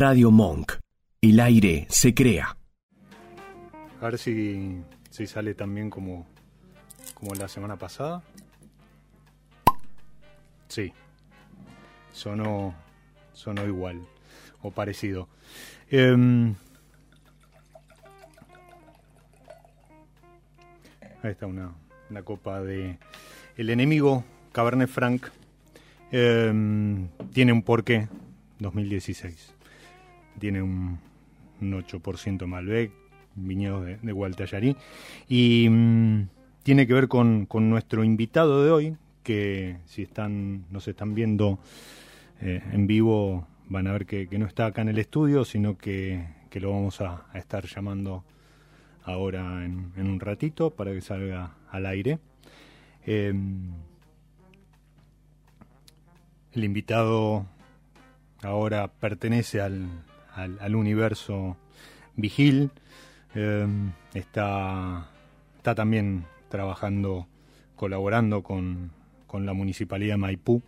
Radio Monk. El aire se crea. A ver si, sale también como, como la semana pasada. Sí. Sonó, sonó igual o parecido. Em, ahí está una, una copa de El enemigo, Cabernet Franc. Em, tiene un porqué, 2016. Tiene un, un 8% Malbec, viñedos de, de Gualtallarí. Y mm, tiene que ver con, con nuestro invitado de hoy, que si están nos están viendo eh, en vivo van a ver que, no está acá en el estudio, sino que, que lo vamos a, estar llamando ahora en, un ratito para que salga al aire. Eh, el invitado ahora pertenece al, al, al universo Vigil, eh, está, está también trabajando, colaborando con, con la Municipalidad de Maipú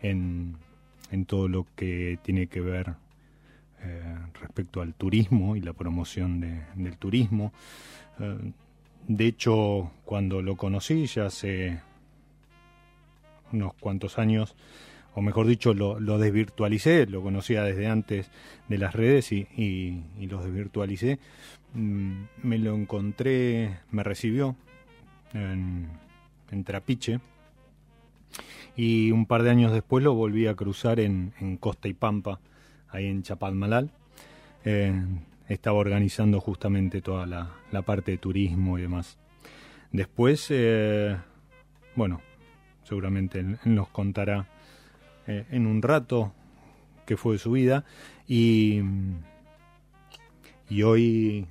en, en todo lo que tiene que ver eh, respecto al turismo y la promoción de, del turismo. Eh, de hecho, cuando lo conocí ya hace unos cuantos años, o mejor dicho, lo, desvirtualicé, lo conocía desde antes de las redes y, y, los desvirtualicé. Mm, me lo encontré, me recibió en, Trapiche, y un par de años después lo volví a cruzar en, Costa y Pampa, ahí en Chapadmalal. Eh, estaba organizando justamente toda la, la, parte de turismo y demás. Después, eh, bueno, seguramente nos contará eh, en un rato qué fue de su vida y, y hoy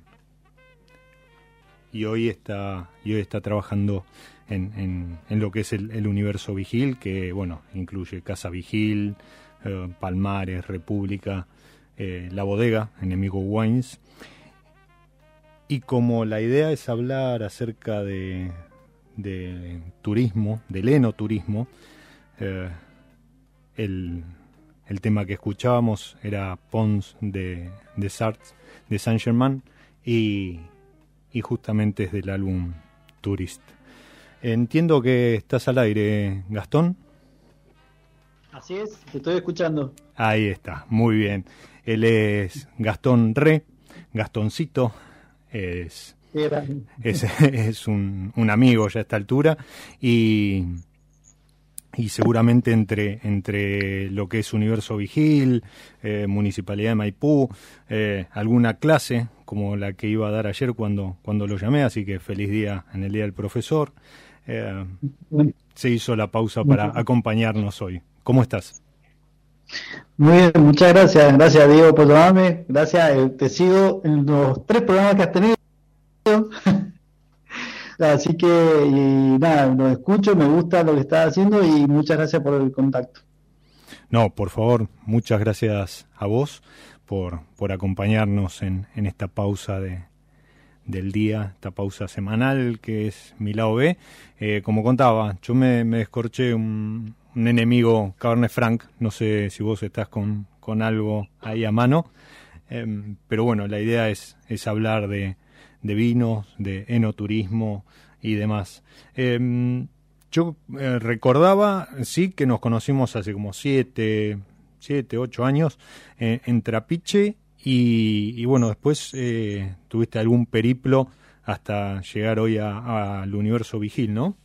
y hoy está y hoy está trabajando en, en, lo que es el, el, universo Vigil, que bueno, incluye Casa Vigil, eh, Palmares, República, eh, La Bodega, Enemigo Wines. Y como la idea es hablar acerca de, de turismo, del enoturismo, eh, el, el, tema que escuchábamos era Pons de, de Sartre, de Saint Germain, y, y justamente es del álbum Tourist. Entiendo que estás al aire, Gastón. Así es, te estoy escuchando. Ahí está, muy bien. Él es Gastón Re, Gastoncito, es, es, es un, un, amigo ya a esta altura y, y seguramente entre, entre lo que es Universo Vigil, eh, Municipalidad de Maipú, eh, alguna clase como la que iba a dar ayer cuando, cuando lo llamé, así que feliz día en el Día del Profesor. Eh, se hizo la pausa para acompañarnos hoy. ¿Cómo estás? Muy bien, muchas gracias. Gracias, Diego, por llamarme. Gracias, eh, te sigo en los tres programas que has tenido. Así que, y nada, lo escucho, me gusta lo que estás haciendo y muchas gracias por el contacto. No, por favor, muchas gracias a vos por, por acompañarnos en, en esta pausa de, del día, esta pausa semanal que es mi lado B. Eh, como contaba, yo me, me descorché un, un, enemigo Cabernet Franc, no sé si vos estás con, con algo ahí a mano, eh, pero bueno, la idea es, es hablar de, de vinos, de enoturismo y demás. Eh, yo recordaba, sí, que nos conocimos hace como siete, siete, ocho años en Trapiche y, y bueno, después eh, tuviste algún periplo hasta llegar hoy al universo Vigil, ¿no?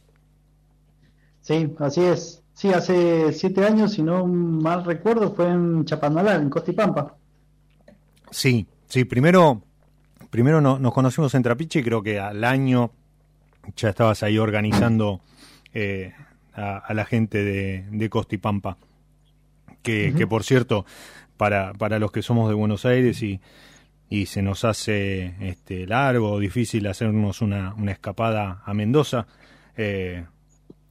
Sí, así es. Sí, hace siete años, si no mal recuerdo, fue en Chapadmalal, en Costa y Pampa. Sí, sí, primero, primero no, nos conocimos en Trapiche y creo que al año ya estabas ahí organizando eh, a, a, la gente de, de Costa y Pampa. Que, uh -huh. que por cierto, para, para los que somos de Buenos Aires y, y se nos hace este, largo o difícil hacernos una, una escapada a Mendoza. Eh,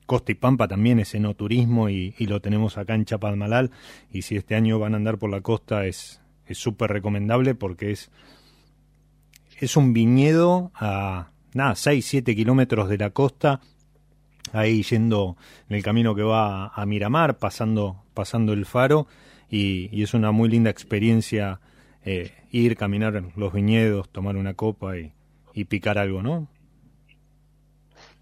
Costa y Pampa también es enoturismo y, y lo tenemos acá en Chapadmalal y si este año van a andar por la costa es súper recomendable porque es, es un viñedo a nada, 6, 7 kilómetros de la costa, ahí yendo en el camino que va a Miramar, pasando, pasando el faro y, y es una muy linda experiencia eh, ir, caminar los viñedos, tomar una copa y, y picar algo, ¿no?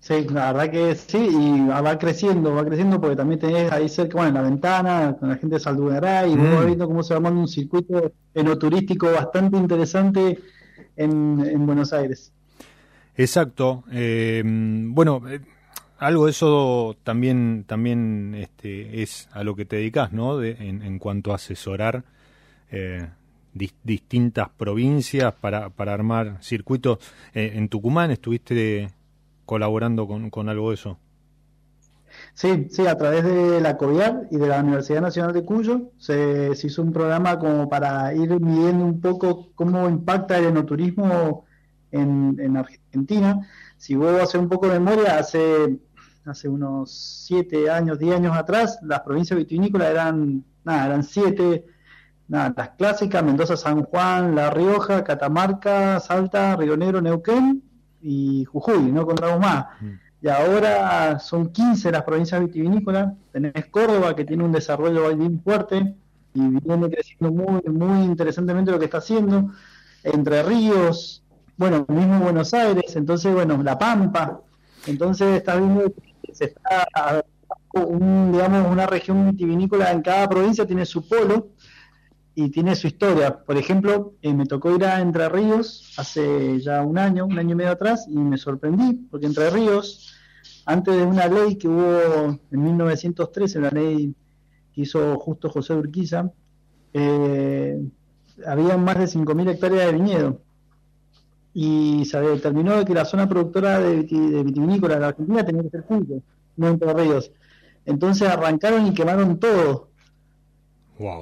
Sí, la verdad que sí, y va creciendo, va creciendo porque también tenés ahí cerca, bueno, en la ventana, con la gente de Saldunará, y mm. vos viendo cómo se va armando un circuito enoturístico bastante interesante en, Buenos Aires. Exacto. Eh, bueno, eh, algo de eso también, también este, es a lo que te dedicas, ¿no? en, cuanto a asesorar eh, distintas provincias para, para armar circuitos. en Tucumán estuviste colaborando con, con algo de eso. Sí, sí, a través de la COVIAR y de la Universidad Nacional de Cuyo se, hizo un programa como para ir midiendo un poco cómo impacta el enoturismo en, en Argentina. Si vuelvo a hacer un poco de memoria, hace, hace unos siete años, diez años atrás, las provincias vitivinícolas eran, nada, eran siete, nada, las clásicas, Mendoza, San Juan, La Rioja, Catamarca, Salta, Río Negro, Neuquén y Jujuy, no contamos más. Mm. Ahora son 15 las provincias vitivinícolas. Tenés Córdoba, que tiene un desarrollo bien fuerte y viene creciendo muy, muy interesantemente lo que está haciendo. Entre Ríos, bueno, mismo Buenos Aires, entonces, bueno, La Pampa. Entonces está viendo que se está, un, digamos, una región vitivinícola en cada provincia tiene su polo y tiene su historia. Por ejemplo, eh, me tocó ir a Entre Ríos hace ya un año, un año y medio atrás, y me sorprendí, porque Entre Ríos, antes de una ley que hubo en 1913, la ley que hizo justo José Urquiza, eh, había más de 5.000 hectáreas de viñedo. Y se determinó que la zona productora de, vitivinícola de la Argentina tenía que ser Cuyo, no Entre Ríos. Entonces arrancaron y quemaron todo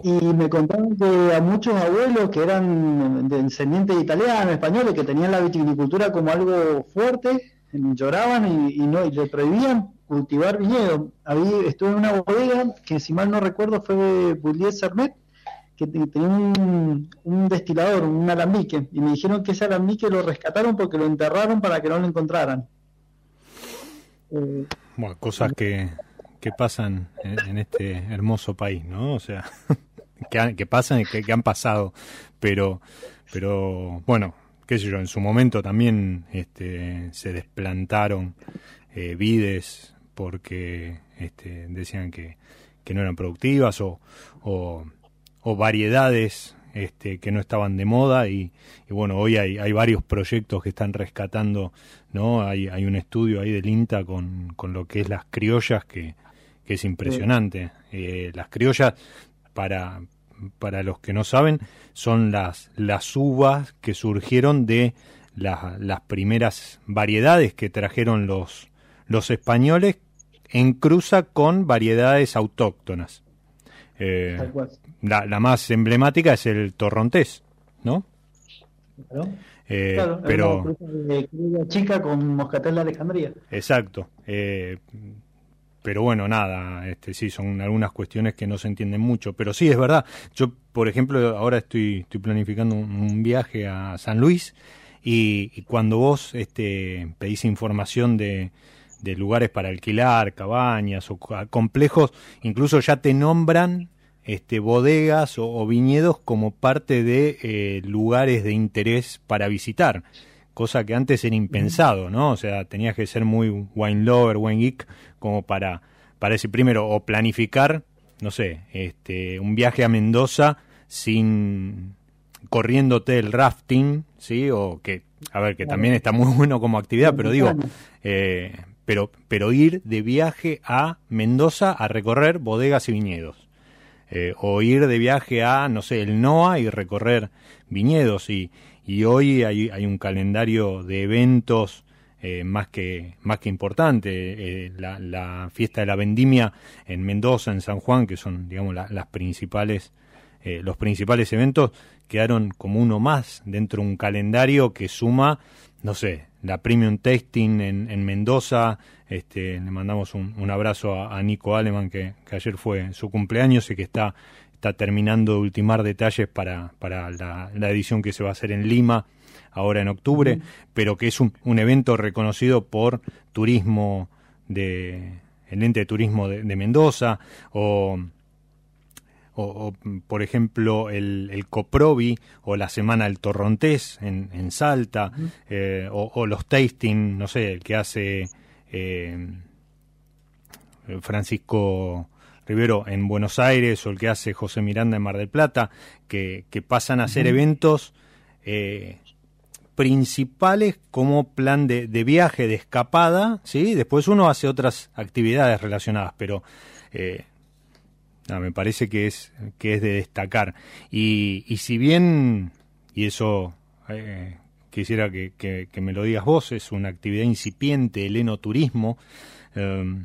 y me contaron que a muchos abuelos que eran descendientes italianos, españoles, que tenían la vitivinicultura como algo fuerte, lloraban y, no le prohibían cultivar viñedo. Había, estuve en una bodega que, si mal no recuerdo, fue Boulier Sermet, que tenía un, destilador, un alambique, y me dijeron que ese alambique lo rescataron porque lo enterraron para que no lo encontraran. Eh, bueno, cosas que que pasan en, este hermoso país, ¿no? O sea, que, pasan y que, han pasado, pero, pero bueno, qué sé yo, en su momento también este, se desplantaron eh, vides porque este, decían que, que no eran productivas o, o, variedades este, que no estaban de moda y, bueno, hoy hay, hay, varios proyectos que están rescatando, ¿no? Hay, hay un estudio ahí del INTA con, con lo que es las criollas que, que es impresionante. Eh, las criollas, para, para los que no saben, son las, las uvas que surgieron de las primeras variedades que trajeron los, los españoles en cruza con variedades autóctonas. Eh, la, la, más emblemática es el torrontés, ¿no? Eh, pero chica con moscatel de Alejandría. Exacto. Eh, pero bueno, nada, este, sí, son algunas cuestiones que no se entienden mucho, pero sí, es verdad. Yo, por ejemplo, ahora estoy, estoy planificando un, viaje a San Luis y, cuando vos este, pedís información de, de lugares para alquilar, cabañas o complejos, incluso ya te nombran este, bodegas o, viñedos como parte de eh, lugares de interés para visitar cosa que antes era impensado, ¿no? O sea, tenías que ser muy wine lover, wine geek, como para, para decir primero, o planificar, no sé, este, un viaje a Mendoza sin corriéndote el rafting, ¿sí? O que, a ver, que también está muy bueno como actividad, pero digo, eh, pero, pero ir de viaje a Mendoza a recorrer bodegas y viñedos. Eh, o ir de viaje a, no sé, el NOA y recorrer viñedos. Y, y hoy hay, hay un calendario de eventos eh, más, que, más que importante. Eh, la, fiesta de la vendimia en Mendoza, en San Juan, que son digamos las principales, eh, los principales eventos, quedaron como uno más dentro de un calendario que suma, no sé, la Premium Testing en, en Mendoza. Este, le mandamos un, un abrazo a, Nico Aleman, que, que ayer fue su cumpleaños y que está está terminando de ultimar detalles para, para la, edición que se va a hacer en Lima ahora en octubre, pero que es un, evento reconocido por turismo de el ente de turismo de, Mendoza o o, por ejemplo el, el, Coprobi o la Semana del Torrontés en, en Salta, eh, o, los tasting, no sé, el que hace eh, Francisco Rivero en Buenos Aires o el que hace José Miranda en Mar del Plata, que, que pasan a ser eventos eh, principales como plan de, de, viaje, de escapada, ¿sí? Después uno hace otras actividades relacionadas, pero eh, me parece que es, que es de destacar. Y, y si bien, y eso eh, quisiera que, que, me lo digas vos, es una actividad incipiente, el enoturismo, eh,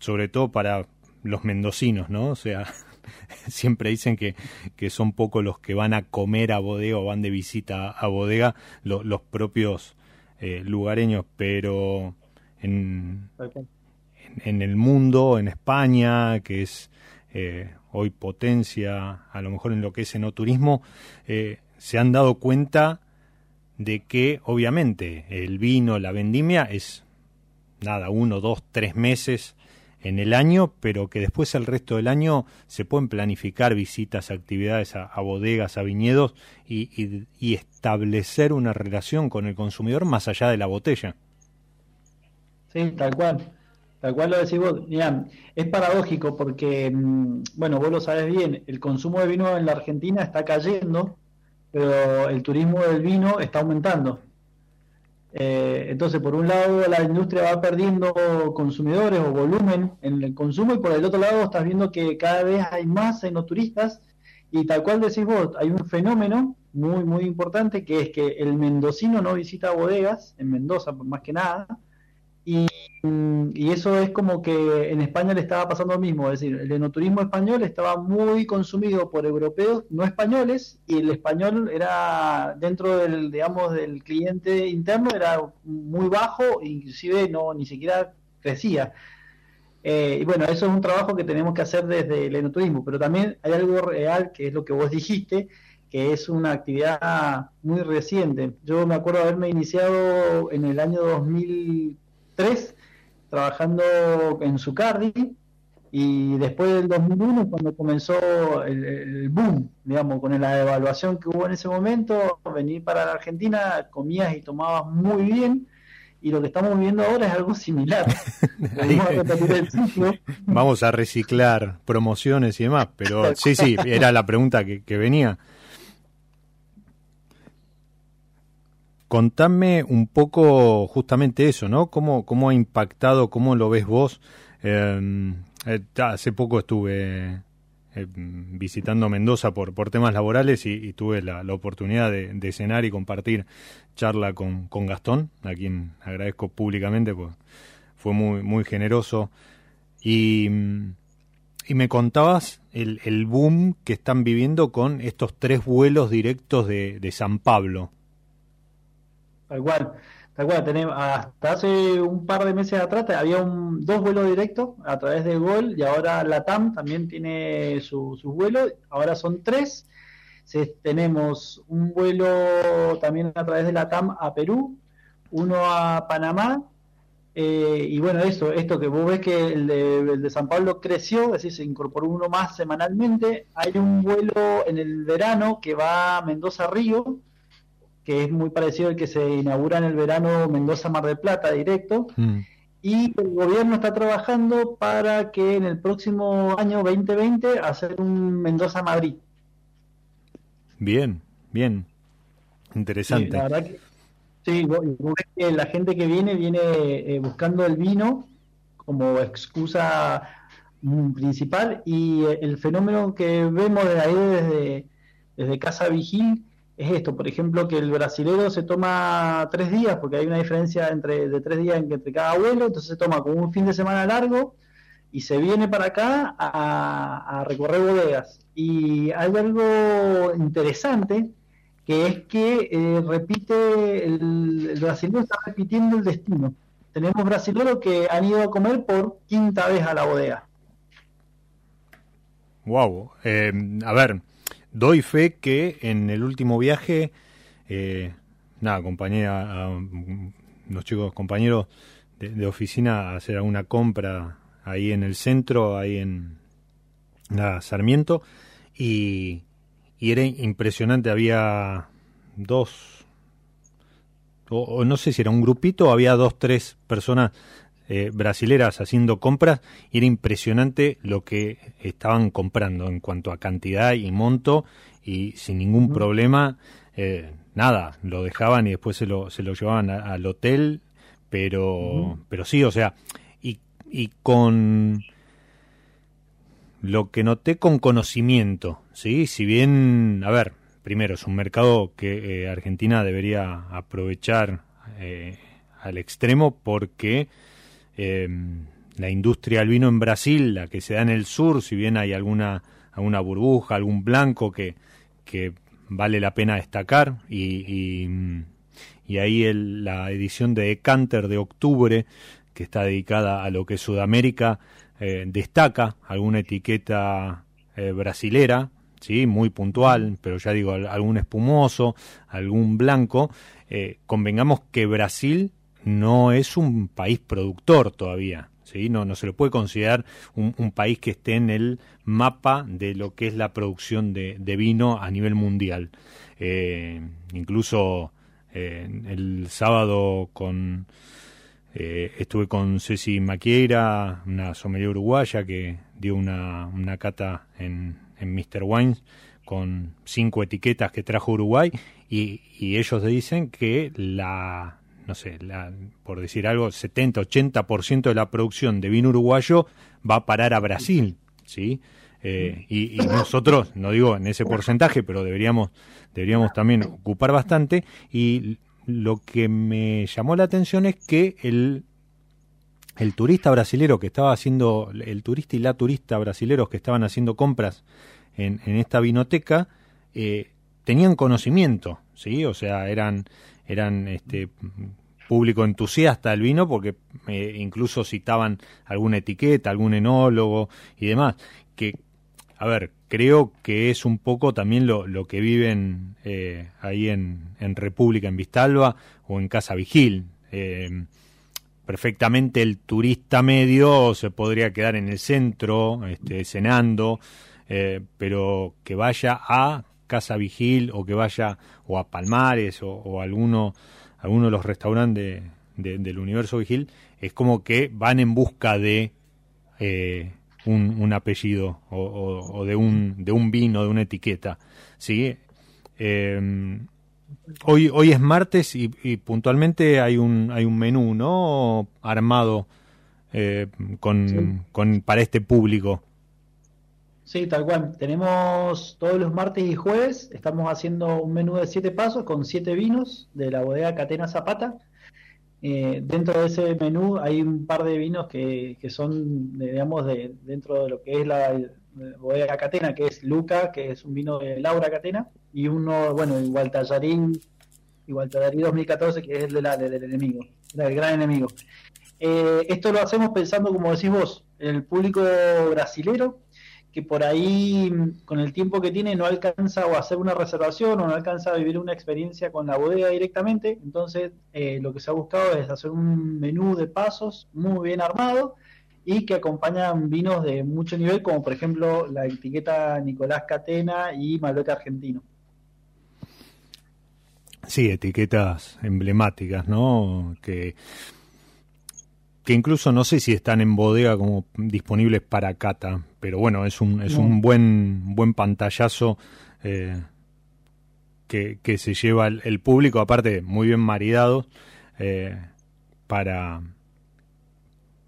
sobre todo para los mendocinos, ¿no? O sea, siempre dicen que, que son pocos los que van a comer a bodega o van de visita a bodega, los propios eh, lugareños, pero en, en, el mundo, en España, que es eh, hoy potencia, a lo mejor en lo que es enoturismo, eh, se han dado cuenta de que obviamente el vino, la vendimia es nada, uno, dos, tres meses en el año, pero que después el resto del año se pueden planificar visitas, actividades a, bodegas, a viñedos y, establecer una relación con el consumidor más allá de la botella. Sí, tal cual. Tal cual lo decís vos. Mira, es paradójico porque, mm, bueno, vos lo sabes bien, el consumo de vino en la Argentina está cayendo, pero el turismo del vino está aumentando. Eh, entonces, por un lado, la industria va perdiendo consumidores o volumen en el consumo y por el otro lado estás viendo que cada vez hay más enoturistas y tal cual decís vos, hay un fenómeno muy, muy importante que es que el mendocino no visita bodegas, en Mendoza más que nada, y, eso es como que en España le estaba pasando lo mismo, es decir, el enoturismo español estaba muy consumido por europeos no españoles y el español era dentro del, digamos, del cliente interno era muy bajo, inclusive no ni siquiera crecía. Eh, y bueno, eso es un trabajo que tenemos que hacer desde el enoturismo, pero también hay algo real que es lo que vos dijiste, que es una actividad muy reciente. Yo me acuerdo haberme iniciado en el año 2000 tres trabajando en Zucardi y después del 2001 cuando comenzó el, boom, digamos, con la evaluación que hubo en ese momento, venir para la Argentina, comías y tomabas muy bien y lo que estamos viendo ahora es algo similar. Vamos a reciclar promociones y demás, pero sí, sí, era la pregunta que, que venía. Contame un poco justamente eso, ¿no? ¿Cómo, cómo ha impactado, cómo lo ves vos? Em, eh, hace poco estuve eh, visitando Mendoza por, por temas laborales y, tuve la, oportunidad de, cenar y compartir charla con, con, Gastón, a quien agradezco públicamente, pues fue muy, muy generoso. Y, y me contabas el, el, boom que están viviendo con estos tres vuelos directos de, de San Pablo. Tal cual, tal cual. Tenemos, hasta hace un par de meses atrás había un, dos vuelos directos a través de Gol y ahora la TAM también tiene sus vuelos. Ahora son tres. tenemos un vuelo también a través de la TAM a Perú, uno a Panamá. Eh, y bueno, eso, esto que vos ves que el de, el de San Pablo creció, es decir, se incorporó uno más semanalmente. Hay un vuelo en el verano que va a Mendoza Río, que es muy parecido al que se inaugura en el verano Mendoza-Mar del Plata directo. Mm. Y el gobierno está trabajando para que en el próximo año 2020 hacer un Mendoza-Madrid. Bien, bien. Interesante. Sí, la verdad que, sí, la gente que viene viene eh, buscando el vino como excusa mm, principal y eh, el fenómeno que vemos de ahí desde, desde Casa Vigil es esto, por ejemplo, que el brasilero se toma tres días, porque hay una diferencia entre de tres días entre cada vuelo, entonces se toma como un fin de semana largo y se viene para acá a, recorrer bodegas. Y hay algo interesante, que es que eh, repite, el, el brasilero está repitiendo el destino. Tenemos brasileros que han ido a comer por quinta vez a la bodega. Wow. Eh, a ver, doy fe que en el último viaje, eh, nada, acompañé a, los chicos compañeros de, oficina a hacer alguna compra ahí en el centro, ahí en Sarmiento, y, y era impresionante, había dos, o, no sé si era un grupito, había dos, tres personas eh, brasileras haciendo compras y era impresionante lo que estaban comprando en cuanto a cantidad y monto y sin ningún problema, eh, nada, lo dejaban y después se lo, se lo llevaban al hotel, pero, pero sí, o sea, y, y con lo que noté con conocimiento, ¿sí? Si bien, a ver, primero es un mercado que eh, Argentina debería aprovechar al extremo porque Em, la industria del vino en Brasil, la que se da en el sur, si bien hay alguna, alguna burbuja, algún blanco que, que vale la pena destacar, y, y, ahí el, la edición de Decanter de octubre, que está dedicada a lo que es Sudamérica, eh, destaca alguna etiqueta eh, brasilera, ¿sí? muy puntual, pero ya digo, algún espumoso, algún blanco. Eh, convengamos que Brasil no es un país productor todavía. ¿sí? No, no se lo puede considerar un, país que esté en el mapa de lo que es la producción de, vino a nivel mundial. Eh, incluso eh, el sábado con eh, estuve con Ceci Maquieira, una sommelier uruguaya que dio una, una cata en, en Mr. Wines con cinco etiquetas que trajo Uruguay y, y ellos dicen que la, no sé, por decir algo, 70-80% de la producción de vino uruguayo va a parar a Brasil, ¿sí? Eh, y, nosotros, no digo en ese porcentaje, pero deberíamos, deberíamos también ocupar bastante. Y lo que me llamó la atención es que el, el turista brasilero que estaba haciendo, el turista y la turista brasileros que estaban haciendo compras en, en esta vinoteca, eh, tenían conocimiento, ¿sí? O sea, eran eran este público entusiasta del vino porque eh, incluso citaban alguna etiqueta, algún enólogo y demás, que, a ver, creo que es un poco también lo, lo que viven eh, ahí en, en, República, en Vistalba o en Casa Vigil. Eh, perfectamente el turista medio se podría quedar en el centro, este, cenando, pero que vaya a Casa Vigil o que vaya o a Palmares o, alguno, alguno de los restaurantes del Universo Vigil, es como que van en busca de eh, un, apellido o, de, un, de un vino, de una etiqueta. ¿sí? Em, hoy, hoy es martes y, puntualmente hay un, hay un menú ¿no? armado eh, con, con, para este público. Sí, tal cual. Tenemos todos los martes y jueves, estamos haciendo un menú de siete pasos con siete vinos de la bodega Catena Zapata. Eh, dentro de ese menú hay un par de vinos que, que son, digamos, de, dentro de lo que es la, bodega Catena, que es Luca, que es un vino de Laura Catena, y uno, bueno, igual Tallarín, igual Tallarín 2014, que es el de la, del enemigo, del gran enemigo. Eh, esto lo hacemos pensando, como decís vos, en el público brasilero, que por ahí con el tiempo que tiene no alcanza o hacer una reservación o no alcanza a vivir una experiencia con la bodega directamente. Entonces eh, lo que se ha buscado es hacer un menú de pasos muy bien armado y que acompañan vinos de mucho nivel, como por ejemplo la etiqueta Nicolás Catena y Malbec Argentino. Sí, etiquetas emblemáticas, ¿no? Que que incluso no sé si están en bodega como disponibles para cata, pero bueno, es un, es un buen, buen pantallazo eh, que, que, se lleva el, público, aparte muy bien maridado, eh, para,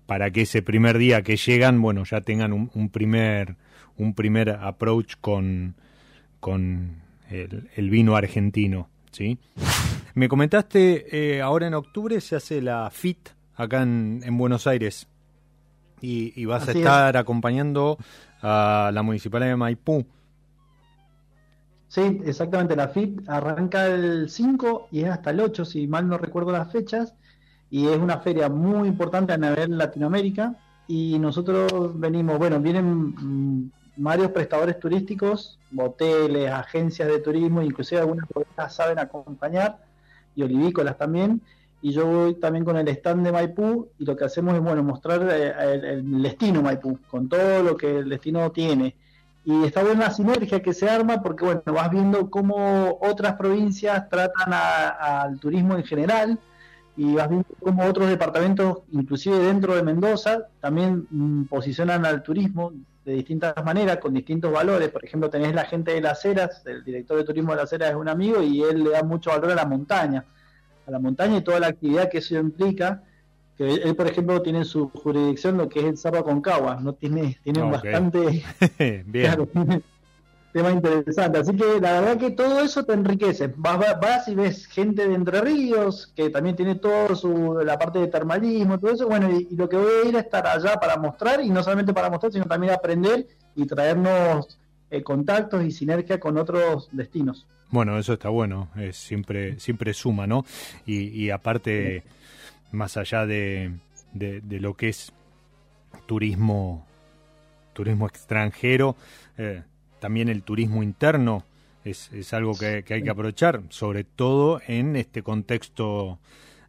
para que ese primer día que llegan, bueno, ya tengan un, primer, un primer approach con, con el, el vino argentino, ¿sí? Me comentaste, eh, ahora en octubre se hace la FIT, acá en, Buenos Aires. Y, vas a estar acompañando a la Municipalidad de Maipú. Sí, exactamente. La FIT arranca el 5 y es hasta el 8, si mal no recuerdo las fechas. Y es una feria muy importante a nivel Latinoamérica. Y nosotros venimos, bueno, vienen mm, varios prestadores turísticos, hoteles, agencias de turismo, inclusive algunas bodegas saben acompañar, y olivícolas también y yo voy también con el stand de Maipú y lo que hacemos es bueno mostrar eh, el, destino Maipú, con todo lo que el destino tiene. y está buena la sinergia que se arma porque, bueno, vas viendo cómo otras provincias tratan al turismo en general y vas viendo cómo otros departamentos, inclusive dentro de Mendoza, también mm, posicionan al turismo de distintas maneras, con distintos valores. Por ejemplo, tenés la gente de las Heras, el director de turismo de las Heras es un amigo y él le da mucho valor a la montaña, a la montaña y toda la actividad que eso implica. Que él, por ejemplo, tiene su jurisdicción lo que es el Cerro Concagua, no tiene, tiene bastante Bien tema interesante. Así que la verdad que todo eso te enriquece. Vas, vas, y ves gente de Entre Ríos, que también tiene todo su, la parte de termalismo, todo eso. Bueno, y, lo que voy a ir a estar allá para mostrar, y no solamente para mostrar, sino también aprender y traernos eh, contactos y sinergia con otros destinos. Bueno, eso está bueno, es siempre, siempre suma, ¿no? Y, aparte, más allá de, de, de lo que es turismo, turismo extranjero, eh, también el turismo interno es, es algo que, hay que aprovechar, sobre todo en este contexto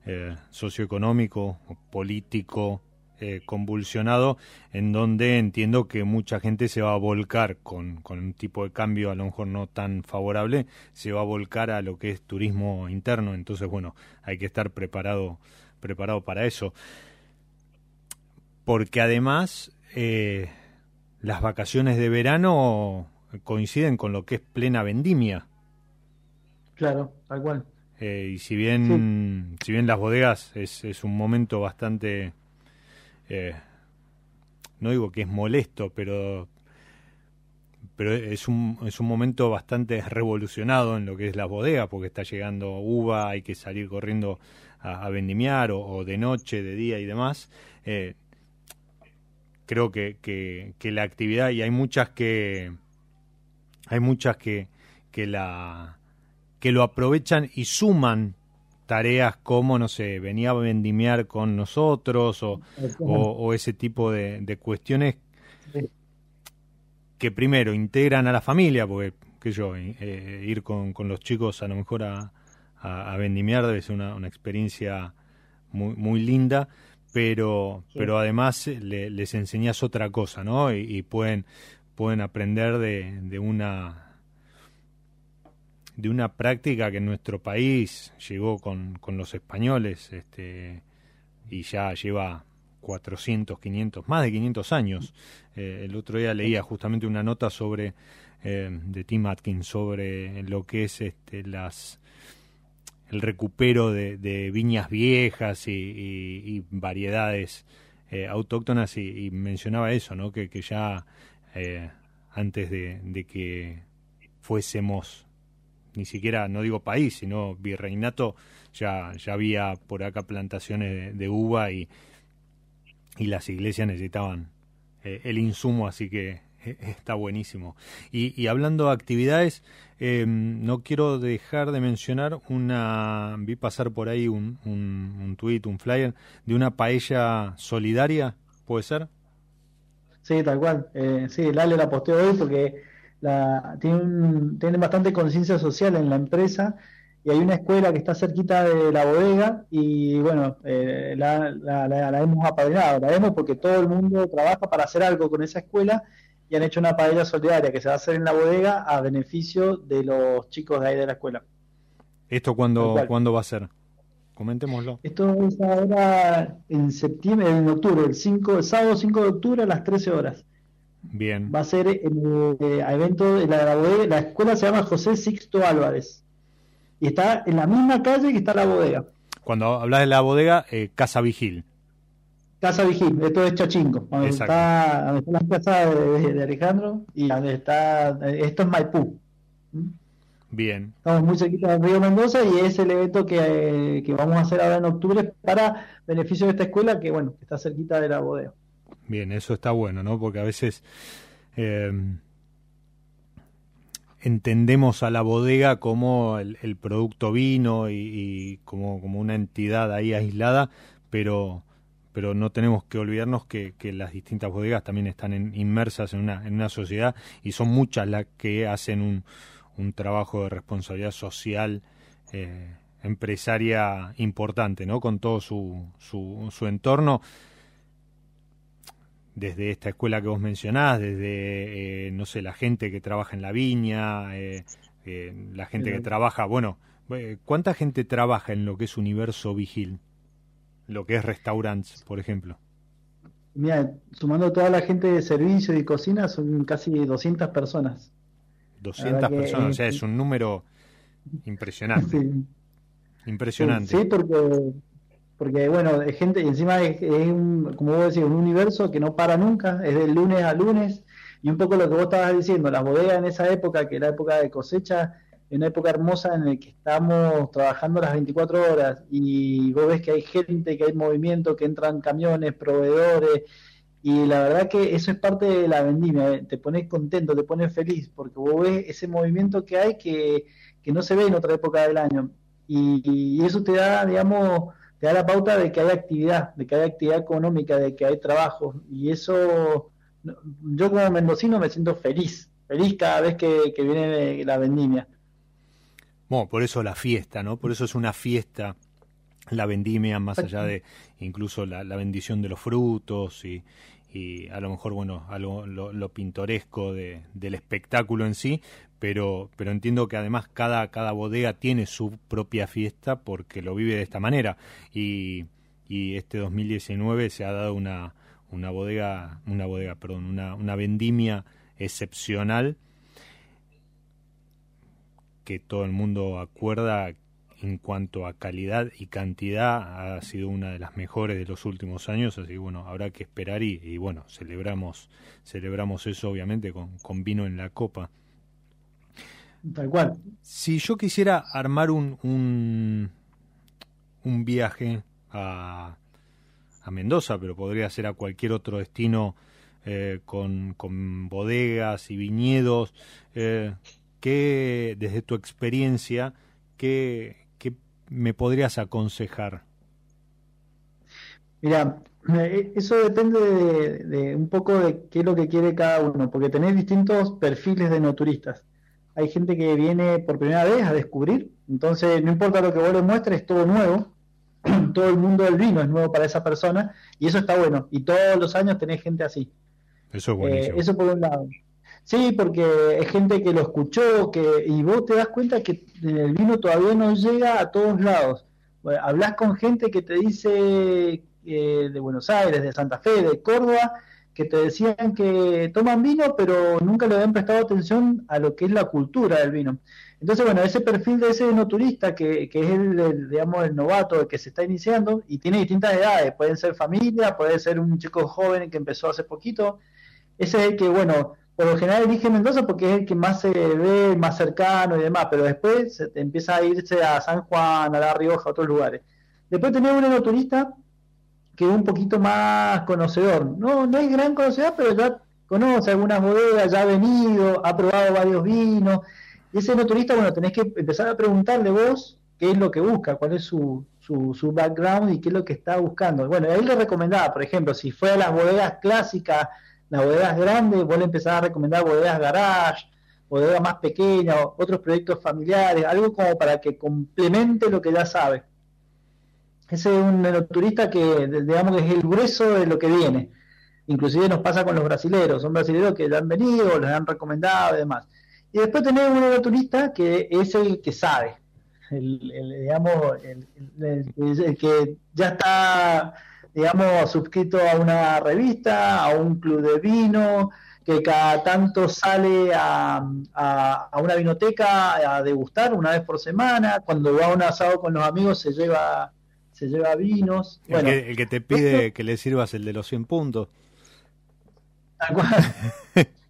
eh, socioeconómico, político, eh, convulsionado, en donde entiendo que mucha gente se va a volcar con, con, un tipo de cambio a lo mejor no tan favorable, se va a volcar a lo que es turismo interno, entonces bueno, hay que estar preparado, preparado para eso. Porque además eh, las vacaciones de verano coinciden con lo que es plena vendimia. Claro, tal cual. Eh, y si bien, si bien las bodegas es, es un momento bastante, eh, no digo que es molesto, pero, pero es un, es un momento bastante revolucionado en lo que es la bodega, porque está llegando uva, hay que salir corriendo a, vendimiar, o, de noche, de día y demás. Eh, creo que, que la actividad, y hay muchas que hay muchas que, que, la, que lo aprovechan y suman tareas como, no sé, venía a vendimiar con nosotros o, o, ese tipo de, cuestiones que primero integran a la familia, porque, que yo, eh, ir con, con, los chicos a lo mejor a, a, vendimiar debe ser una, una experiencia muy, muy linda, pero, pero además les enseñas otra cosa, ¿no? y pueden pueden aprender de, de una de una práctica que en nuestro país llegó con, con los españoles este, y ya lleva 400, 500, más de 500 años. Eh, el otro día leía justamente una nota sobre eh, de Tim Atkins sobre lo que es este, las el recupero de, de viñas viejas y, variedades eh, autóctonas y, y, mencionaba eso, ¿no? que, que ya eh, antes de, que fuésemos ni siquiera, no digo país, sino virreinato, ya, ya había por acá plantaciones de, uva y, y las iglesias necesitaban eh, el insumo, así que eh, está buenísimo. Y, hablando de actividades, em, no quiero dejar de mencionar una, vi pasar por ahí un, un, un tweet, un flyer, de una paella solidaria, ¿puede ser? Sí, tal cual. Eh, sí, Lale la posteó hoy porque la, tiene, tiene bastante conciencia social en la empresa y hay una escuela que está cerquita de la bodega y bueno, eh, la, la, hemos apadrinado, la hemos porque todo el mundo trabaja para hacer algo con esa escuela y han hecho una paella solidaria que se va a hacer en la bodega a beneficio de los chicos de ahí de la escuela. ¿Esto cuándo, ¿cuándo va a ser? Comentémoslo. Esto es ahora en septiembre, en octubre, el, 5, el sábado 5 de octubre a las 13 horas. Bien. Va a ser el, eh, evento de la, la escuela se llama José Sixto Álvarez. Y está en la misma calle que está la bodega. Cuando hablas de la bodega, eh, Casa Vigil. Casa Vigil, esto es Chachingo, donde está, donde está la casa de, Alejandro y donde está, esto es Maipú. ¿Mm? Bien. Estamos muy cerquita del Río Mendoza y es el evento que, vamos a hacer ahora en octubre para beneficio de esta escuela que, bueno, está cerquita de la bodega. Bien, eso está bueno, ¿no? Porque a veces eh, entendemos a la bodega como el, producto vino y, como, como una entidad ahí aislada, pero pero no tenemos que olvidarnos que, que las distintas bodegas también están inmersas en una, en una sociedad y son muchas las que hacen un, un trabajo de responsabilidad social eh, empresaria importante, ¿no? Con todo su, su, su entorno. Desde esta escuela que vos mencionás, desde, no sé, la gente que trabaja en la viña, la gente que trabaja, bueno, ¿cuánta gente trabaja en lo que es Universo Vigil? Lo que es restaurantes, por ejemplo. Mira, sumando toda la gente de servicio y cocina, son casi 200 personas. 200 personas, o sea, es un número impresionante. Impresionante. Sí, porque, porque, bueno, hay gente, y encima es, un, como vos decís, un universo que no para nunca, es de lunes a lunes, y un poco lo que vos estabas diciendo, las bodegas en esa época, que era época de cosecha, en una época hermosa en la que estamos trabajando las 24 horas y vos ves que hay gente, que hay movimiento, que entran camiones, proveedores y la verdad que eso es parte de la vendimia, eh, te pones contento, te pones feliz porque vos ves ese movimiento que hay que, no se ve en otra época del año. Y, eso te da, digamos, te da la pauta de que hay actividad, de que hay actividad económica, de que hay trabajo y eso yo como mendocino me siento feliz, feliz cada vez que, que viene la vendimia. Bueno, por eso la fiesta, ¿no? Por eso es una fiesta la vendimia, más allá de incluso la, bendición de los frutos y, y, a lo mejor, bueno, algo, lo, pintoresco de, del espectáculo en sí, pero, pero entiendo que además cada, cada bodega tiene su propia fiesta porque lo vive de esta manera. Y, y este 2019 se ha dado una, una bodega, una bodega, perdón, una, una vendimia excepcional que todo el mundo acuerda en cuanto a calidad y cantidad ha sido una de las mejores de los últimos años, así que bueno, habrá que esperar y, bueno, celebramos, celebramos eso obviamente con, con, vino en la copa. Tal cual. Si yo quisiera armar un, un, un viaje a, a, Mendoza, pero podría ser a cualquier otro destino eh, con, con bodegas y viñedos, eh, ¿qué, desde tu experiencia, qué, me podrías aconsejar? Mira, eh, eso depende de, un poco de qué es lo que quiere cada uno, porque tenés distintos perfiles de no turistas. Hay gente que viene por primera vez a descubrir, entonces no importa lo que vos le muestres, es todo nuevo, todo el mundo del vino es nuevo para esa persona, y eso está bueno, y todos los años tenés gente así. Eso es buenísimo. Eh, eso por un lado. Sí, porque es gente que lo escuchó, que y vos te das cuenta que el vino todavía no llega a todos lados. hablas con gente que te dice eh, de Buenos Aires, de Santa Fe, de Córdoba, que te decían que toman vino, pero nunca le habían prestado atención a lo que es la cultura del vino. Entonces, bueno, ese perfil de ese no turista, que, que es el, digamos, el novato, el que se está iniciando, y tiene distintas edades, pueden ser familia, puede ser un chico joven que empezó hace poquito, ese es el que, bueno, por lo general elige Mendoza porque es el que más se ve, más cercano y demás, pero después se empieza a irse a San Juan, a La Rioja, a otros lugares. Después tenemos un enoturista que es un poquito más conocedor. No, no es gran conocedor, pero ya conoce algunas bodegas, ya ha venido, ha probado varios vinos. Y ese enoturista, bueno, tenés que empezar a preguntarle vos qué es lo que busca, cuál es su, su, su background y qué es lo que está buscando. Bueno, él le recomendaba, por ejemplo, si fue a las bodegas clásicas las bodegas grandes, vos le empezás a recomendar bodegas garage, bodegas más pequeñas, otros proyectos familiares, algo como para que complemente lo que ya sabe. Ese es un turista que, digamos, es el grueso de lo que viene. Inclusive nos pasa con los brasileros, son brasileros que ya han venido, les han recomendado y demás. Y después tenemos un turista que es el que sabe, el, digamos, el que ya está digamos, suscrito a una revista, a un club de vino, que cada tanto sale a, a, una vinoteca a degustar una vez por semana, cuando va a un asado con los amigos se lleva se lleva vinos. El, que, te pide que le sirvas el de los 100 puntos.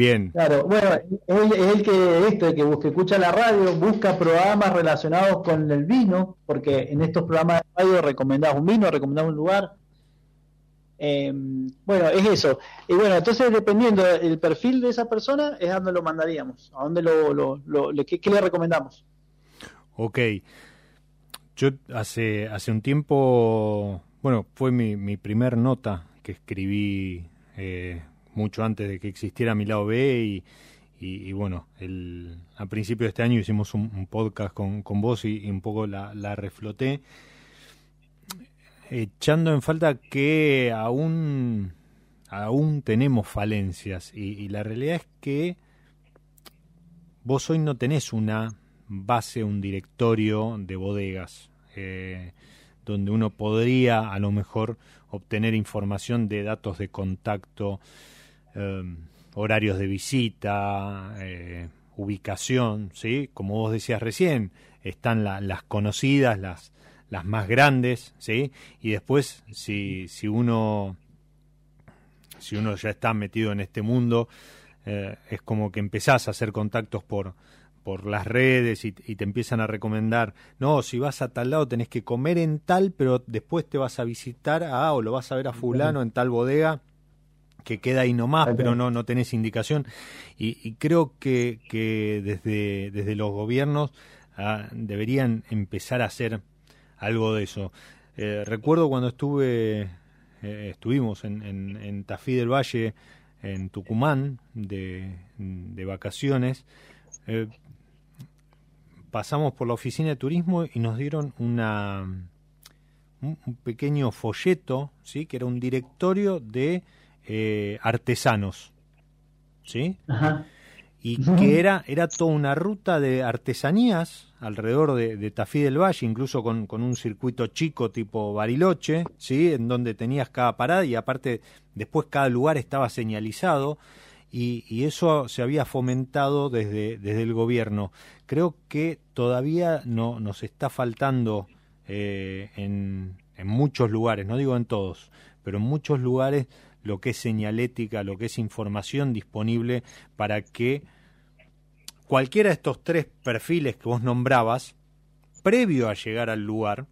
Bien. Claro, bueno, es, el que esto, el que, busca, escucha la radio, busca programas relacionados con el vino, porque en estos programas de radio recomendás un vino, recomendás un lugar. Em, bueno, es eso. Y bueno, entonces dependiendo del perfil de esa persona, es a dónde lo mandaríamos, a dónde lo, lo, lo qué, le recomendamos. Ok. Yo hace, hace un tiempo, bueno, fue mi, mi primer nota que escribí eh, mucho antes de que existiera mi lado B y, bueno, el, a principio de este año hicimos un, podcast con, con vos y, un poco la, la refloté. echando en falta que aún, aún tenemos falencias y, la realidad es que vos hoy no tenés una base, un directorio de bodegas eh, donde uno podría a lo mejor obtener información de datos de contacto, eh, horarios de visita, eh, ubicación, ¿sí? Como vos decías recién, están las conocidas, las, las más grandes, ¿sí? Y después, si, si uno si uno ya está metido en este mundo, eh, es como que empezás a hacer contactos por, por las redes y, te empiezan a recomendar, no, si vas a tal lado tenés que comer en tal, pero después te vas a visitar a, o lo vas a ver a fulano en tal bodega que queda ahí nomás, pero no, no tenés indicación. Y, creo que, que desde, desde los gobiernos ah, deberían empezar a hacer algo de eso. Eh, recuerdo cuando estuve, eh, estuvimos en, en, Tafí del Valle, en Tucumán, de, de vacaciones, eh, pasamos por la oficina de turismo y nos dieron una un, pequeño folleto, ¿sí? que era un directorio de artesanos. ¿sí? Y que era, era toda una ruta de artesanías alrededor de, Tafí del Valle, incluso con, un circuito chico tipo Bariloche, ¿sí? en donde tenías cada parada y aparte después cada lugar estaba señalizado y, eso se había fomentado desde, desde el gobierno. Creo que todavía no, nos está faltando eh, en, en muchos lugares, no digo en todos, pero en muchos lugares lo que es señalética, lo que es información disponible para que cualquiera de estos tres perfiles que vos nombrabas, previo a llegar al lugar,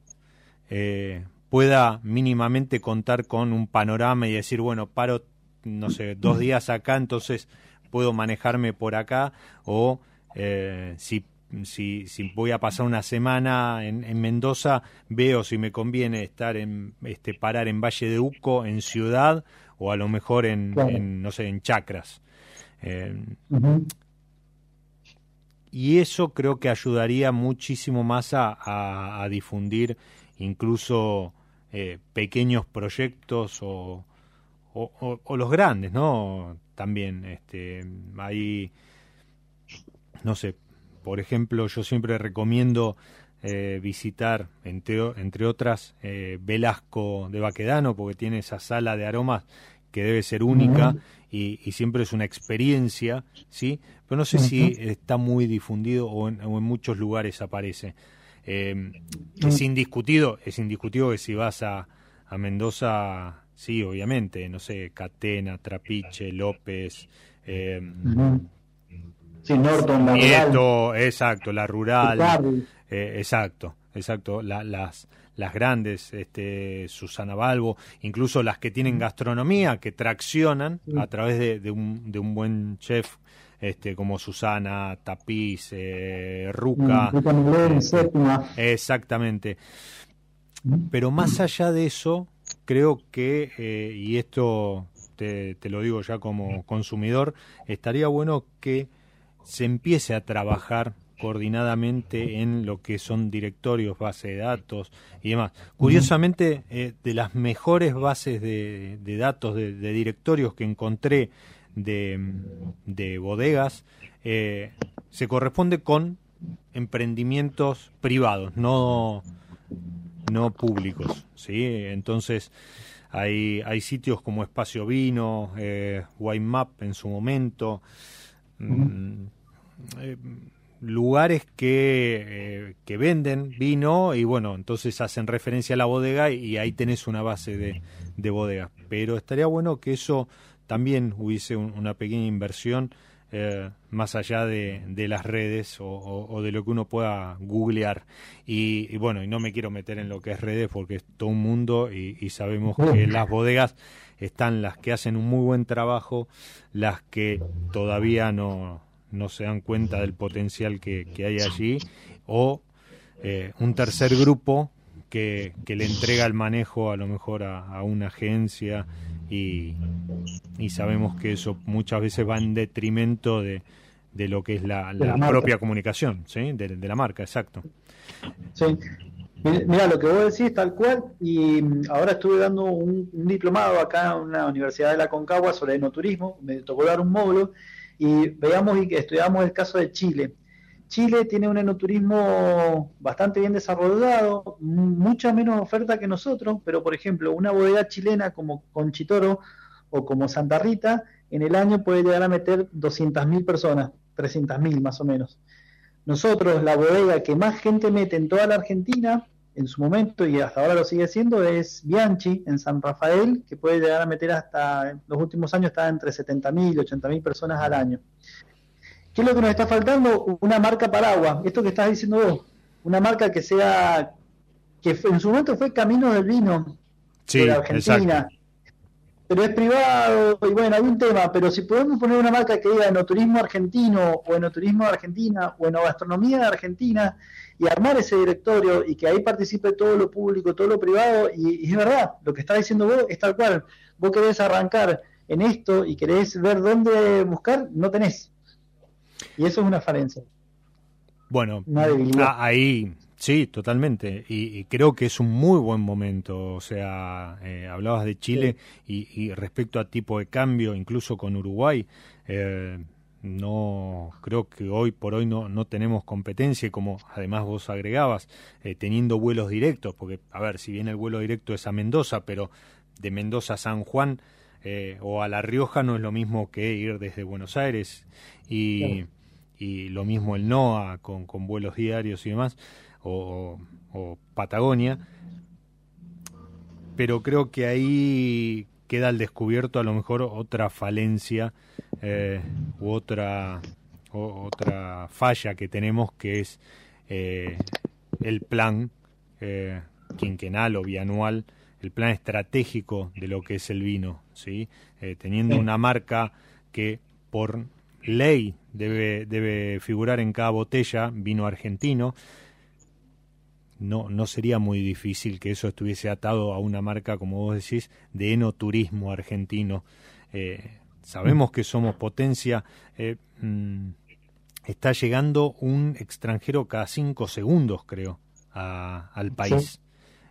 eh, pueda mínimamente contar con un panorama y decir, bueno, paro, no sé, dos días acá, entonces puedo manejarme por acá, o eh, si, si, si, voy a pasar una semana en, Mendoza, veo si me conviene estar en, este, parar en Valle de Uco, en Ciudad, o a lo mejor en, no sé, en Chacras. Eh, y eso creo que ayudaría muchísimo más a, difundir incluso eh, pequeños proyectos o, o, los grandes, ¿no? También, este, ahí, no sé, por ejemplo, yo siempre recomiendo eh, visitar, entre, entre otras, eh, Velasco de Baquedano, porque tiene esa sala de aromas que debe ser única y, siempre es una experiencia, ¿sí? Pero no sé si está muy difundido o en, muchos lugares aparece. Eh, es indiscutido, es indiscutido que si vas a, a Mendoza, sí, obviamente, no sé, Catena, Trapiche, López, eh, sí, Norton, la exacto, la rural, eh, exacto, exacto, las las grandes, este, Susana Balbo, incluso las que tienen gastronomía, que traccionan a través de, un, de un buen chef este, como Susana, Tapiz, eh, Ruca. Eh, exactamente. Pero más allá de eso, creo que, eh, y esto te, te, lo digo ya como consumidor, estaría bueno que se empiece a trabajar coordinadamente en lo que son directorios, base de datos y demás. Curiosamente, eh, de las mejores bases de, datos, de, directorios que encontré de, bodegas, eh, se corresponde con emprendimientos privados, no, no públicos. ¿sí? Entonces, hay, hay sitios como Espacio Vino, eh, Map en su momento. Mm, eh, lugares que, eh, que venden vino y bueno, entonces hacen referencia a la bodega y, ahí tenés una base de, de bodega. Pero estaría bueno que eso también hubiese una pequeña inversión eh, más allá de, de las redes o, de lo que uno pueda googlear. Y, bueno, y no me quiero meter en lo que es redes porque es todo un mundo y, y sabemos que las bodegas están las que hacen un muy buen trabajo, las que todavía no, no se dan cuenta del potencial que, hay allí, o eh, un tercer grupo que, que, le entrega el manejo a lo mejor a, una agencia y, y, sabemos que eso muchas veces va en detrimento de, de lo que es la, propia comunicación, ¿sí? De, la marca, exacto. Sí, Mira, lo que vos decís tal cual, y mm, ahora estuve dando un, diplomado acá en una universidad de la Concagua sobre enoturismo, me tocó dar un módulo, y veamos y estudiamos el caso de Chile. Chile tiene un enoturismo bastante bien desarrollado, mucha menos oferta que nosotros, pero por ejemplo, una bodega chilena como Conchitoro o como Santa Rita, en el año puede llegar a meter 200.000 personas, 300.000 más o menos. Nosotros, la bodega que más gente mete en toda la Argentina, en su momento y hasta ahora lo sigue siendo, es Bianchi en San Rafael, que puede llegar a meter hasta, en los últimos años está entre 70.000 y 80.000 personas al año. ¿Qué es lo que nos está faltando? Una marca paraguas, esto que estás diciendo vos, una marca que sea, que en su momento fue Camino del Vino de Argentina pero es privado y bueno, hay un tema, pero si podemos poner una marca que diga enoturismo argentino o enoturismo de Argentina o enogastronomía de Argentina y armar ese directorio y que ahí participe todo lo público, todo lo privado y, es verdad, lo que está diciendo vos es tal cual, vos querés arrancar en esto y querés ver dónde buscar, no tenés. Y eso es una falencia. Bueno, ahí Sí, totalmente. Y, creo que es un muy buen momento. O sea, eh, hablabas de Chile y, respecto a tipo de cambio, incluso con Uruguay, eh, no creo que hoy por hoy no, no tenemos competencia, como además vos agregabas, eh, teniendo vuelos directos, porque, a ver, si bien el vuelo directo es a Mendoza, pero de Mendoza a San Juan o a La Rioja no es lo mismo que ir desde Buenos Aires y, y lo mismo el NOA con, con vuelos diarios y demás o, Patagonia, pero creo que ahí queda al descubierto a lo mejor otra falencia eh, u otra otra falla que tenemos que es eh, el plan eh, quinquenal o bianual el plan estratégico de lo que es el vino sí teniendo una marca que por ley debe debe figurar en cada botella vino argentino no, no sería muy difícil que eso estuviese atado a una marca, como vos decís, de enoturismo argentino. Eh, sabemos que somos potencia. Eh, mm, está llegando un extranjero cada cinco segundos, creo, al país.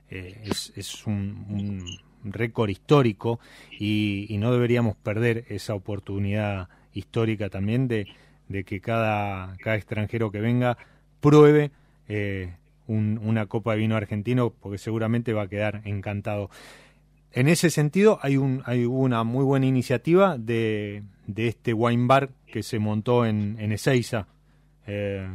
Eh, es, es un, récord histórico y, no deberíamos perder esa oportunidad histórica también de, de que cada, cada extranjero que venga pruebe una copa de vino argentino porque seguramente va a quedar encantado. En ese sentido, hay, un, hay una muy buena iniciativa de, de este wine bar que se montó en, en Ezeiza. Eh,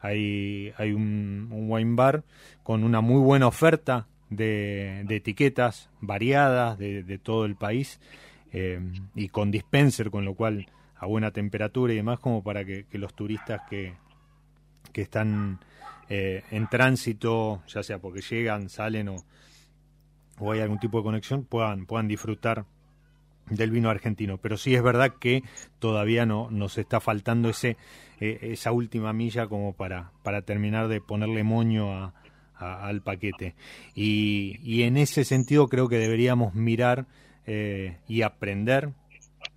hay, hay un, wine bar con una muy buena oferta de, de etiquetas variadas de, de, todo el país eh, y con dispenser, con lo cual a buena temperatura y demás, como para que, que los turistas que, que están eh, en tránsito, ya sea porque llegan, salen o, o hay algún tipo de conexión, puedan, puedan disfrutar del vino argentino. Pero sí es verdad que todavía no nos está faltando ese eh, esa última milla como para, para terminar de ponerle moño a, al paquete. Y, en ese sentido creo que deberíamos mirar eh, y aprender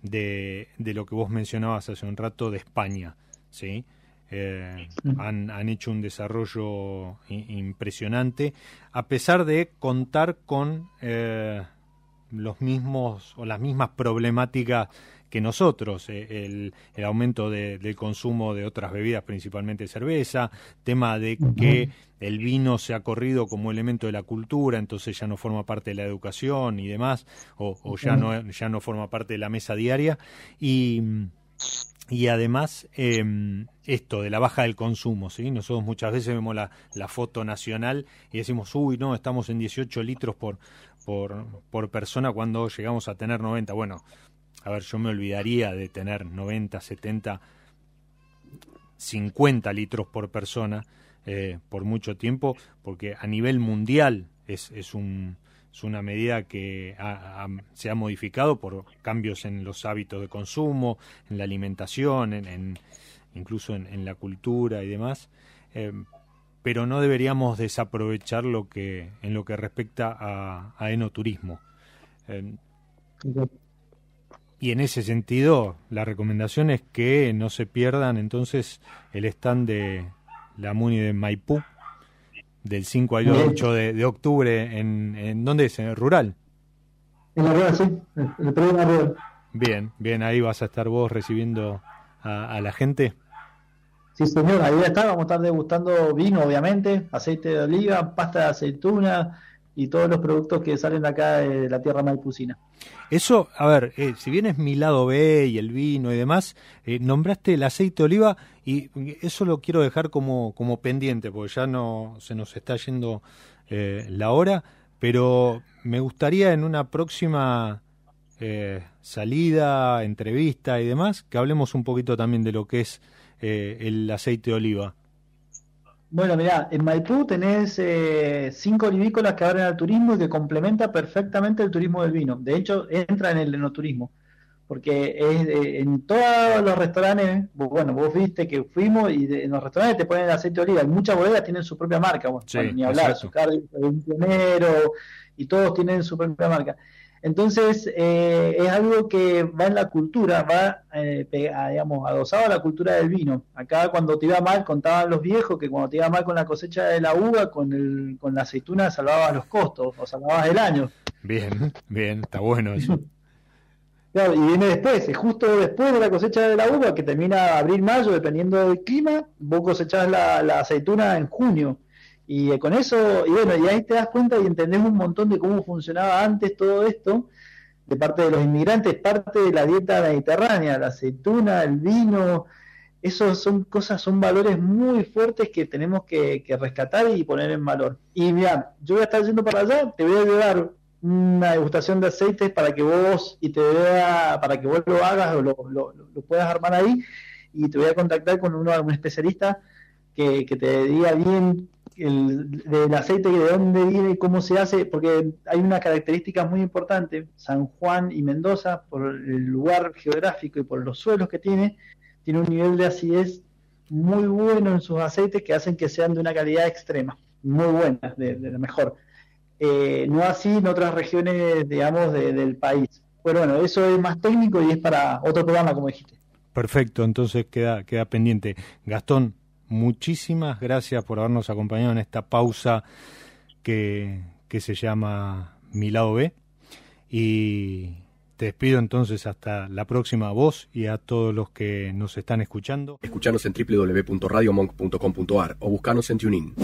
de, de, lo que vos mencionabas hace un rato de España. ¿sí? Eh, han, han, hecho un desarrollo impresionante, a pesar de contar con eh, los mismos o las mismas problemáticas que nosotros, eh, el, el, aumento del consumo de otras bebidas, principalmente cerveza, tema de que el vino se ha corrido como elemento de la cultura, entonces ya no forma parte de la educación y demás, o, o ya, no, ya no forma parte de la mesa diaria. Y y además em, esto de la baja del consumo, ¿sí? Nosotros muchas veces vemos la, la, foto nacional y decimos, uy, no, estamos en 18 litros por, por, por persona cuando llegamos a tener 90. Bueno, a ver, yo me olvidaría de tener 90, 70, 50 litros por persona eh, por mucho tiempo, porque a nivel mundial es, es un es una medida que se ha modificado por cambios en los hábitos de consumo, en la alimentación, en, incluso en, la cultura y demás. Eh, pero no deberíamos desaprovechar lo que en lo que respecta a, enoturismo. Eh, y en ese sentido, la recomendación es que no se pierdan entonces el stand de la MUNI de Maipú, del 5 al 8 de, octubre, en, en ¿dónde es? ¿En el rural? En la rural, sí, el, programa rural. Bien, bien, ahí vas a estar vos recibiendo a, la gente. Sí, señor, ahí está, vamos a estar degustando vino, obviamente, aceite de oliva, pasta de aceituna y todos los productos que salen acá de la tierra maipucina. Eso, a ver, eh, si bien es mi lado B y el vino y demás, eh, nombraste el aceite de oliva y eso lo quiero dejar como, como pendiente, porque ya no se nos está yendo eh, la hora, pero me gustaría en una próxima salida, entrevista y demás, que hablemos un poquito también de lo que es el aceite de oliva. Bueno, mirá, en Maipú tenés eh, cinco olivícolas que abren al turismo y que complementa perfectamente el turismo del vino. De hecho, entra en el enoturismo. Porque es, en todos los restaurantes, bueno, vos viste que fuimos y en los restaurantes te ponen aceite de oliva. Y muchas bodegas tienen su propia marca. Bueno, ni hablar, su un pionero y todos tienen su propia marca. Entonces, eh, es algo que va en la cultura, va, eh, digamos, adosado a la cultura del vino. Acá cuando te iba mal, contaban los viejos que cuando te iba mal con la cosecha de la uva, con, el, con la aceituna salvabas los costos o salvabas el año. Bien, bien, está bueno eso. Claro, y viene después, es justo después de la cosecha de la uva, que termina abril-mayo, dependiendo del clima, vos cosechás la, la aceituna en junio. Y eh, con eso, y bueno, y ahí te das cuenta y entendés un montón de cómo funcionaba antes todo esto, de parte de los inmigrantes, parte de la dieta mediterránea, la aceituna, el vino, esos son cosas, son valores muy fuertes que tenemos que, rescatar y poner en valor. Y mira, yo voy a estar yendo para allá, te voy a llevar una degustación de aceites para que vos y te vea, para que vos lo hagas o lo, lo, puedas armar ahí y te voy a contactar con uno, un especialista que, que te diga bien el, del aceite, de dónde viene cómo se hace, porque hay una característica muy importante, San Juan y Mendoza, por el lugar geográfico y por los suelos que tiene, tiene un nivel de acidez muy bueno en sus aceites que hacen que sean de una calidad extrema, muy buena, de, la mejor. Eh, no así en otras regiones, digamos, del país. Pero bueno, eso es más técnico y es para otro programa, como dijiste. Perfecto, entonces queda, queda pendiente. Gastón, muchísimas gracias por habernos acompañado en esta pausa que, que se llama Mi lado B. Y te despido entonces hasta la próxima voz y a todos los que nos están escuchando. Escuchanos en www.radiomonk.com.ar o buscanos en TuneIn.